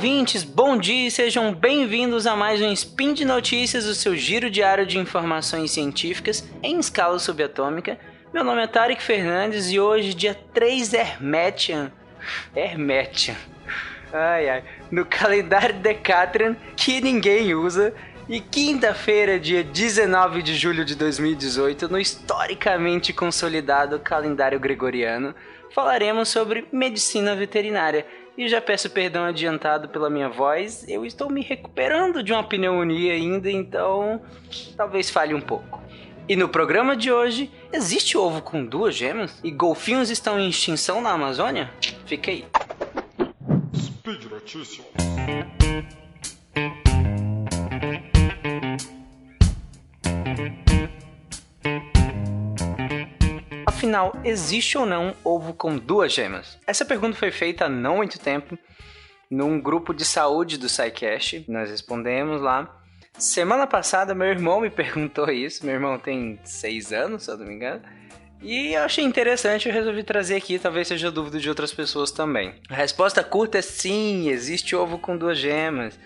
ouvintes, bom dia e sejam bem-vindos a mais um Spin de Notícias, o seu giro diário de informações científicas em escala subatômica. Meu nome é Tarek Fernandes e hoje, dia 3 Hermetian. Hermetian. Ai ai. No calendário Decatrian, que ninguém usa. E quinta-feira, dia 19 de julho de 2018, no historicamente consolidado calendário gregoriano, falaremos sobre medicina veterinária. E já peço perdão adiantado pela minha voz, eu estou me recuperando de uma pneumonia ainda, então talvez falhe um pouco. E no programa de hoje, existe ovo com duas gemas? E golfinhos estão em extinção na Amazônia? Fica aí. Speed Notícias. Afinal, existe ou não ovo com duas gemas? Essa pergunta foi feita há não muito tempo num grupo de saúde do SciCast. Nós respondemos lá. Semana passada, meu irmão me perguntou isso. Meu irmão tem seis anos, se eu não me engano. E eu achei interessante, eu resolvi trazer aqui, talvez seja dúvida de outras pessoas também. A resposta curta é sim, existe ovo com duas gemas.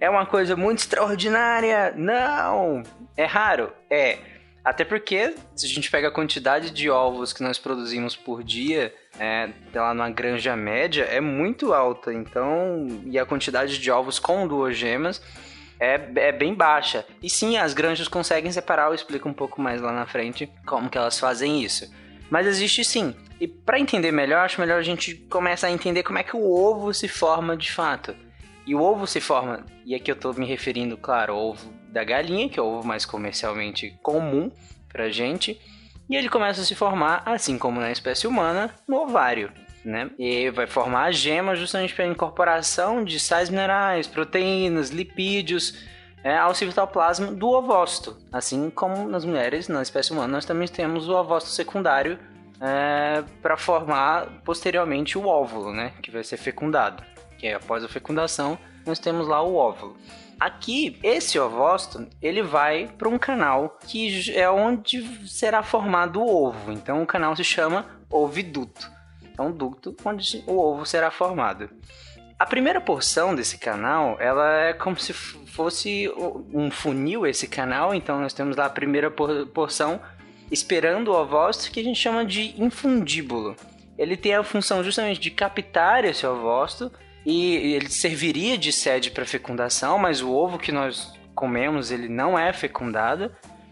É uma coisa muito extraordinária? Não! É raro? É. Até porque, se a gente pega a quantidade de ovos que nós produzimos por dia, é, lá numa granja média, é muito alta. Então, e a quantidade de ovos com duas gemas é, é bem baixa. E sim, as granjas conseguem separar, eu explico um pouco mais lá na frente como que elas fazem isso. Mas existe sim. E para entender melhor, acho melhor a gente começar a entender como é que o ovo se forma de fato. E o ovo se forma, e aqui eu estou me referindo, claro, ao ovo da galinha, que é o ovo mais comercialmente comum pra gente, e ele começa a se formar, assim como na espécie humana, no ovário. Né? E vai formar a gema justamente pela incorporação de sais minerais, proteínas, lipídios é, ao citoplasma do ovócito. Assim como nas mulheres, na espécie humana, nós também temos o ovócito secundário é, para formar posteriormente o óvulo, né? que vai ser fecundado. Que é após a fecundação, nós temos lá o óvulo. Aqui, esse ovócito, ele vai para um canal que é onde será formado o ovo. Então, o canal se chama oviduto. É um ducto onde o ovo será formado. A primeira porção desse canal, ela é como se fosse um funil esse canal. Então, nós temos lá a primeira porção esperando o ovócito que a gente chama de infundíbulo. Ele tem a função justamente de captar esse ovócito e ele serviria de sede para fecundação, mas o ovo que nós comemos ele não é fecundado,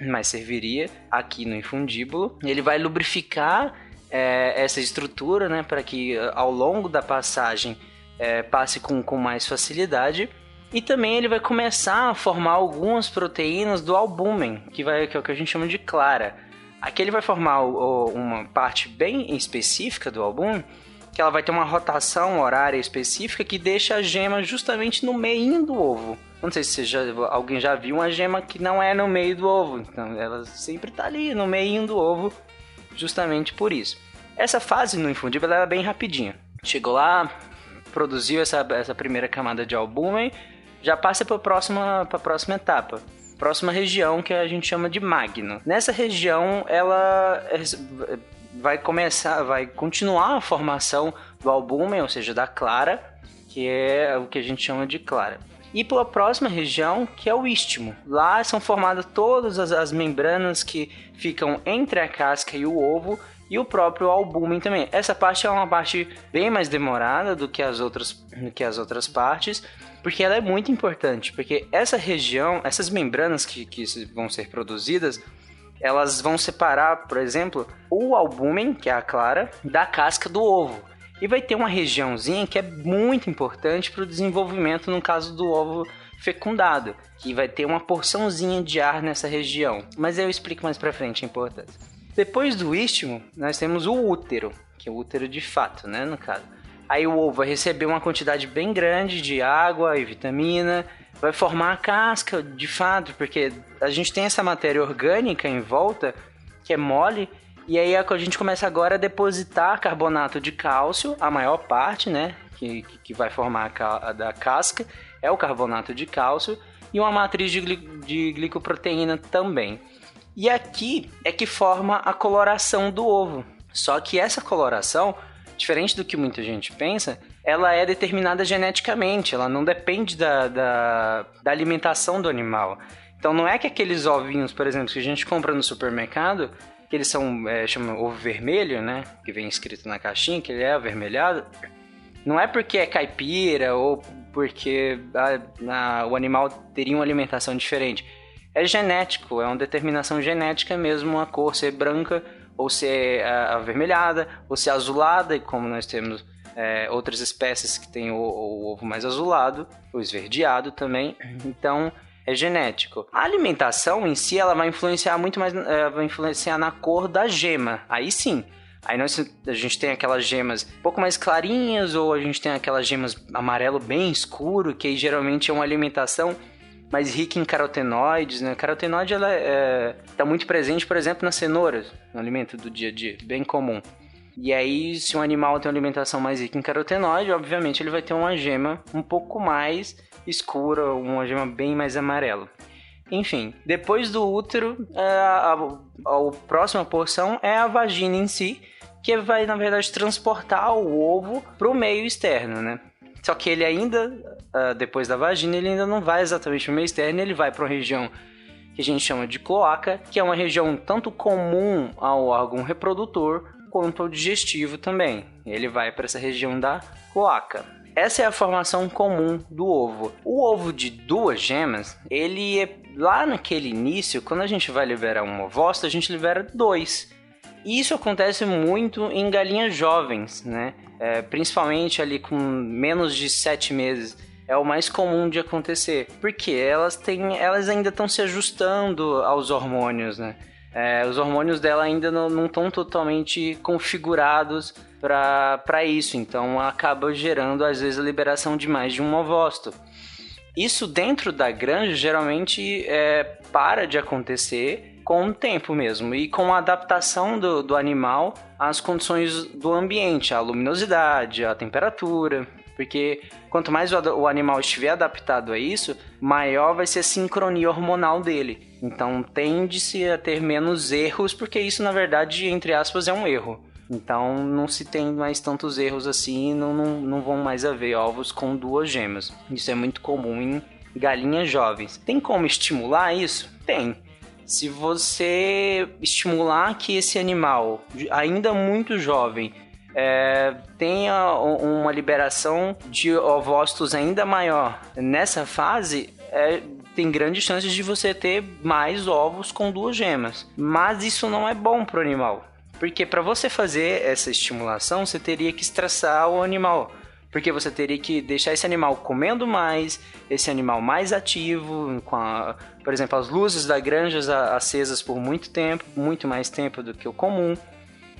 mas serviria aqui no infundíbulo. Ele vai lubrificar é, essa estrutura, né, para que ao longo da passagem é, passe com, com mais facilidade. E também ele vai começar a formar algumas proteínas do albúmen, que, vai, que é o que a gente chama de clara. Aqui ele vai formar o, uma parte bem específica do albúmen que ela vai ter uma rotação horária específica que deixa a gema justamente no meio do ovo. Não sei se já, alguém já viu uma gema que não é no meio do ovo, então ela sempre está ali no meio do ovo, justamente por isso. Essa fase no infundível é bem rapidinha. Chegou lá, produziu essa, essa primeira camada de albúmen, já passa para a próxima, próxima etapa próxima região que a gente chama de magno. Nessa região, ela vai começar, vai continuar a formação do albúmen, ou seja, da clara, que é o que a gente chama de clara. E pela próxima região, que é o istmo. Lá são formadas todas as, as membranas que ficam entre a casca e o ovo e o próprio albúmen também. Essa parte é uma parte bem mais demorada do que as outras, do que as outras partes, porque ela é muito importante, porque essa região, essas membranas que, que vão ser produzidas, elas vão separar, por exemplo, o albúmen, que é a clara, da casca do ovo. E vai ter uma regiãozinha que é muito importante para o desenvolvimento no caso do ovo fecundado, que vai ter uma porçãozinha de ar nessa região. Mas eu explico mais para frente a importância. Depois do istmo, nós temos o útero, que é o útero de fato, né, no caso. Aí o ovo vai receber uma quantidade bem grande de água e vitamina, vai formar a casca, de fato, porque a gente tem essa matéria orgânica em volta que é mole e aí a gente começa agora a depositar carbonato de cálcio, a maior parte, né, que, que vai formar a, da casca é o carbonato de cálcio e uma matriz de, de glicoproteína também. E aqui é que forma a coloração do ovo. Só que essa coloração, diferente do que muita gente pensa, ela é determinada geneticamente, ela não depende da, da, da alimentação do animal. Então não é que aqueles ovinhos, por exemplo, que a gente compra no supermercado, que eles são, é, chama ovo vermelho, né? Que vem escrito na caixinha, que ele é avermelhado. Não é porque é caipira ou porque a, a, o animal teria uma alimentação diferente. É genético, é uma determinação genética mesmo a cor ser branca ou ser avermelhada ou ser azulada, e como nós temos é, outras espécies que têm o, o ovo mais azulado, o esverdeado também. Então, é genético. A alimentação em si, ela vai influenciar muito mais, é, vai influenciar na cor da gema. Aí sim. Aí nós, a gente tem aquelas gemas um pouco mais clarinhas, ou a gente tem aquelas gemas amarelo bem escuro, que geralmente é uma alimentação mais rica em carotenoides, né? Carotenoide, ela é, tá muito presente, por exemplo, nas cenouras, no alimento do dia a dia, bem comum. E aí, se um animal tem uma alimentação mais rica em carotenoide, obviamente ele vai ter uma gema um pouco mais escura, uma gema bem mais amarela. Enfim, depois do útero, a, a, a, próxima porção é a vagina em si, que vai, na verdade, transportar o ovo para o meio externo, né? Só que ele ainda, uh, depois da vagina, ele ainda não vai exatamente para o meio externo, ele vai para uma região que a gente chama de cloaca, que é uma região tanto comum ao órgão reprodutor quanto ao digestivo também. Ele vai para essa região da cloaca. Essa é a formação comum do ovo. O ovo de duas gemas, ele é lá naquele início, quando a gente vai liberar um ovócito, a gente libera dois. Isso acontece muito em galinhas jovens, né? É, principalmente ali com menos de sete meses é o mais comum de acontecer, porque elas têm, elas ainda estão se ajustando aos hormônios, né? É, os hormônios dela ainda não estão totalmente configurados para isso, então acaba gerando às vezes a liberação de mais de um ovócito. Isso dentro da granja geralmente é, para de acontecer com o tempo mesmo e com a adaptação do, do animal às condições do ambiente, a luminosidade, a temperatura. Porque quanto mais o, animal estiver adaptado a isso, maior vai ser a sincronia hormonal dele. Então tende-se a ter menos erros, porque isso na verdade, entre aspas, é um erro. Então não se tem mais tantos erros assim, não, não, não vão mais haver ovos com duas gemas. Isso é muito comum em galinhas jovens. Tem como estimular isso? Tem. Se você estimular que esse animal, ainda muito jovem, é, tenha uma liberação de ovócitos ainda maior nessa fase, é, tem grandes chances de você ter mais ovos com duas gemas. Mas isso não é bom para o animal. Porque para você fazer essa estimulação, você teria que estressar o animal. Porque você teria que deixar esse animal comendo mais, esse animal mais ativo, com a, por exemplo, as luzes da granja acesas por muito tempo, muito mais tempo do que o comum.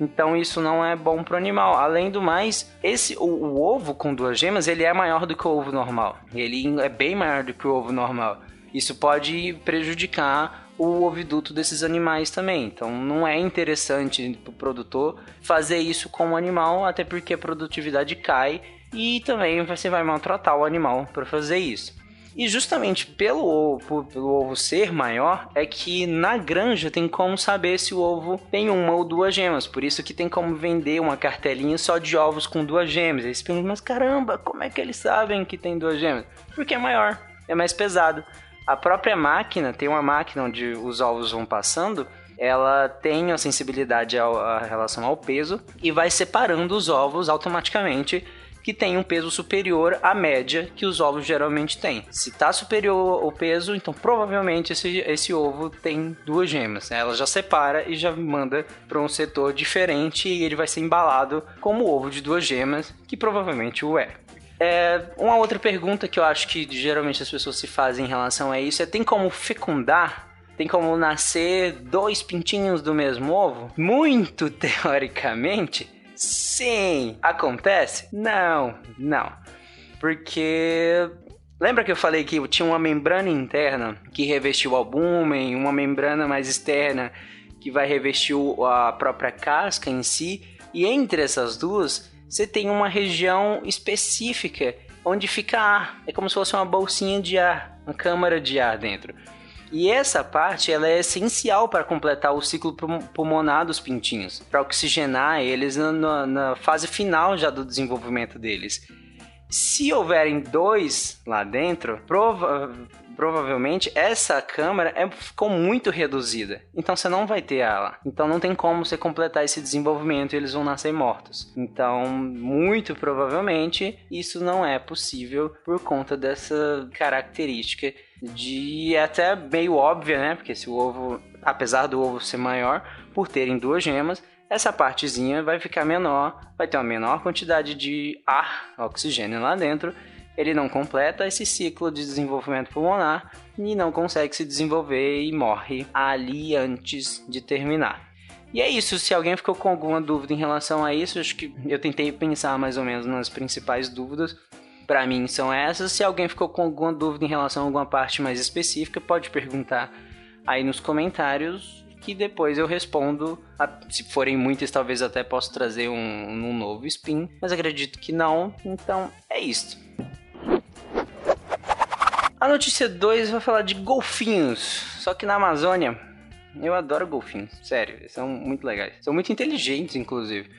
Então isso não é bom para o animal. Além do mais, esse o, o, ovo com duas gemas ele é maior do que o ovo normal. Ele é bem maior do que o ovo normal. Isso pode prejudicar o oviduto desses animais também. Então não é interessante para o produtor fazer isso com o animal, até porque a produtividade cai e também você vai maltratar o animal para fazer isso. E justamente pelo ovo, pelo ovo ser maior, é que na granja tem como saber se o ovo tem uma ou duas gemas. Por isso que tem como vender uma cartelinha só de ovos com duas gemas. Aí você pergunta, mas caramba, como é que eles sabem que tem duas gemas? Porque é maior, é mais pesado. A própria máquina, tem uma máquina onde os ovos vão passando, ela tem a sensibilidade ao, a relação ao peso e vai separando os ovos automaticamente que tem um peso superior à média que os ovos geralmente têm. Se está superior o peso, então provavelmente esse, esse ovo tem duas gemas. Né? Ela já separa e já manda para um setor diferente e ele vai ser embalado como ovo de duas gemas, que provavelmente o é. É, uma outra pergunta que eu acho que geralmente as pessoas se fazem em relação a isso é: tem como fecundar? Tem como nascer dois pintinhos do mesmo ovo? Muito teoricamente, Sim. Acontece? Não, não. Porque Lembra que eu falei que tinha uma membrana interna que revestiu o albúmen, uma membrana mais externa que vai revestir a própria casca em si? E entre essas duas, você tem uma região específica onde fica ar. É como se fosse uma bolsinha de ar, uma câmara de ar dentro. E essa parte ela é essencial para completar o ciclo pulmonar dos pintinhos, para oxigenar eles na, na, fase final já do desenvolvimento deles. Se houverem dois lá dentro, prova provavelmente essa câmera é, ficou muito reduzida. Então você não vai ter ela. Então não tem como você completar esse desenvolvimento e eles vão nascer mortos. Então, muito provavelmente, isso não é possível por conta dessa característica de até meio óbvia, né? Porque se o ovo, apesar do ovo ser maior, por terem duas gemas, essa partezinha vai ficar menor, vai ter uma menor quantidade de ar, oxigênio lá dentro. Ele não completa esse ciclo de desenvolvimento pulmonar e não consegue se desenvolver e morre ali antes de terminar. E é isso, se alguém ficou com alguma dúvida em relação a isso, acho que eu tentei pensar mais ou menos nas principais dúvidas. Para mim são essas. Se alguém ficou com alguma dúvida em relação a alguma parte mais específica, pode perguntar aí nos comentários que depois eu respondo. Se forem muitas, talvez até possa trazer um, um novo spin, mas acredito que não. Então é isso. A notícia 2 vai falar de golfinhos, só que na Amazônia. Eu adoro golfinhos, sério, são muito legais. São muito inteligentes, inclusive.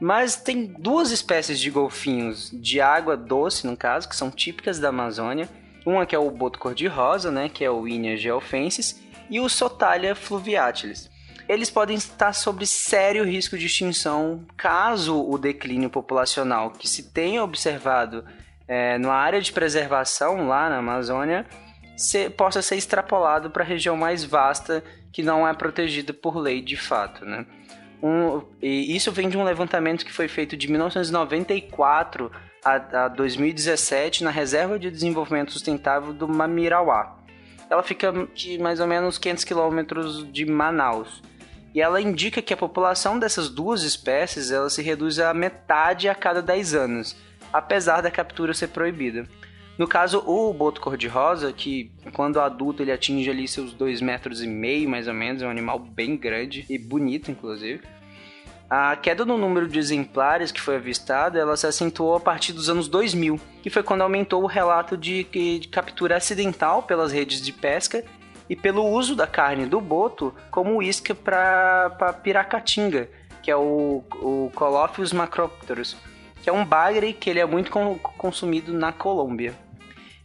Mas tem duas espécies de golfinhos de água doce, no caso, que são típicas da Amazônia. Uma que é o boto cor-de-rosa, né, que é o Inia geofensis, e o Sotalia fluviatilis. Eles podem estar sob sério risco de extinção caso o declínio populacional que se tenha observado é, na área de preservação lá na Amazônia se, possa ser extrapolado para a região mais vasta que não é protegida por lei de fato. Né? Um, e isso vem de um levantamento que foi feito de 1994 a, a 2017 na Reserva de Desenvolvimento Sustentável do Mamirauá ela fica de mais ou menos 500 quilômetros de Manaus. E ela indica que a população dessas duas espécies ela se reduz a metade a cada 10 anos, apesar da captura ser proibida. No caso, o boto cor-de-rosa, que quando adulto ele atinge ali seus 2 metros e meio, mais ou menos, é um animal bem grande e bonito, inclusive. A queda no número de exemplares que foi avistada, ela se acentuou a partir dos anos 2000, que foi quando aumentou o relato de, de captura acidental pelas redes de pesca e pelo uso da carne do boto como isca para piracatinga, que é o, o Colophius macropterus, que é um bagre que ele é muito consumido na Colômbia.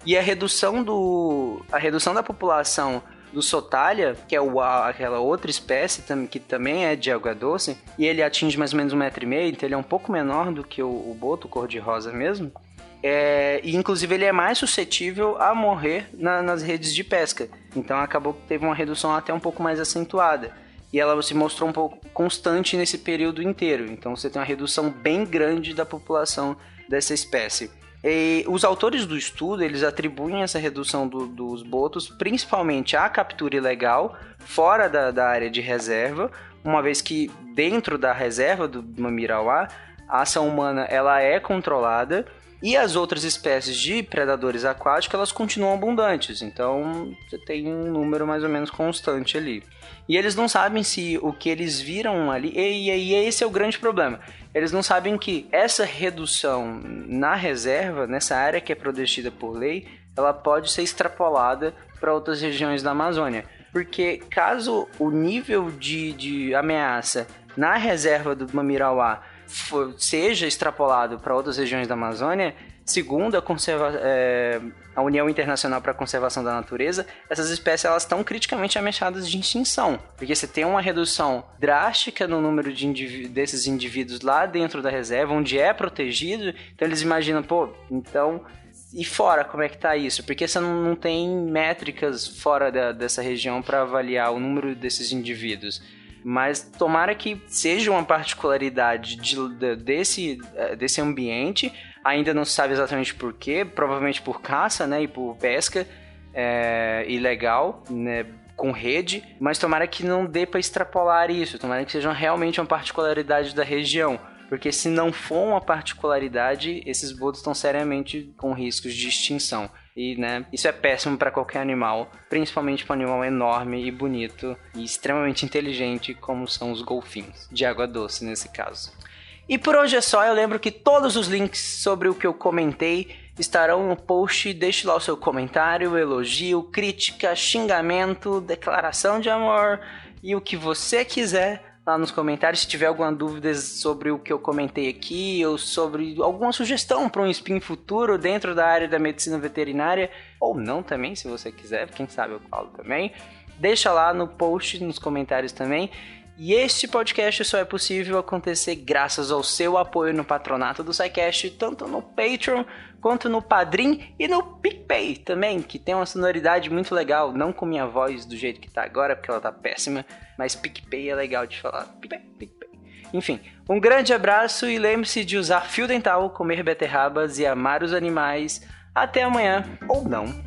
E a redução, do, a redução da população do Sotalia, que é o, aquela outra espécie que também é de água doce, e ele atinge mais ou menos um metro e meio, então ele é um pouco menor do que o, o boto cor-de-rosa mesmo. É, e inclusive ele é mais suscetível a morrer na, nas redes de pesca. Então acabou que teve uma redução até um pouco mais acentuada. E ela se mostrou um pouco constante nesse período inteiro. Então você tem uma redução bem grande da população dessa espécie. E os autores do estudo eles atribuem essa redução do, dos botos principalmente à captura ilegal fora da, da, área de reserva, uma vez que dentro da reserva do Mamirauá a ação humana ela é controlada e as outras espécies de predadores aquáticos elas continuam abundantes, então você tem um número mais ou menos constante ali. E eles não sabem se o que eles viram ali, e, e, e esse é o grande problema eles não sabem que essa redução na reserva, nessa área que é protegida por lei, ela pode ser extrapolada para outras regiões da Amazônia. Porque caso o nível de, de ameaça na reserva do Mamirauá for, seja extrapolado para outras regiões da Amazônia, segundo a, é, a União Internacional para a Conservação da Natureza, essas espécies elas estão criticamente ameaçadas de extinção, porque você tem uma redução drástica no número de indiví desses indivíduos lá dentro da reserva, onde é protegido, então eles imaginam, pô, então e fora, como é que tá isso? Porque você não, não tem métricas fora da, dessa região para avaliar o número desses indivíduos. Mas tomara que seja uma particularidade de, de, desse, eh, desse ambiente. Ainda não se sabe exatamente por quê, provavelmente por caça, né, e por pesca é, ilegal, né, com rede, mas tomara que não dê para extrapolar isso, tomara que seja realmente uma particularidade da região, porque se não for uma particularidade, esses botos estão seriamente com riscos de extinção. E, né, isso é péssimo para qualquer animal, principalmente para um animal enorme e bonito e extremamente inteligente, como são os golfinhos, de água doce nesse caso. E por hoje é só, eu lembro que todos os links sobre o que eu comentei estarão no post. Deixe lá o seu comentário, elogio, crítica, xingamento, declaração de amor e o que você quiser lá nos comentários se tiver alguma dúvida sobre o que eu comentei aqui ou sobre alguma sugestão para um spin futuro dentro da área da medicina veterinária ou não também, se você quiser, quem sabe eu falo também. Deixa lá no post, nos comentários também. E este podcast só é possível acontecer graças ao seu apoio no patronato do SciCast, tanto no Patreon quanto no Padrim e no PicPay também, que tem uma sonoridade muito legal, não com minha voz do jeito que tá agora, porque ela tá péssima, mas PicPay é legal de falar. PicPay, PicPay. Enfim, um grande abraço e lembre-se de usar fio dental, comer beterrabas e amar os animais. Até amanhã, ou não.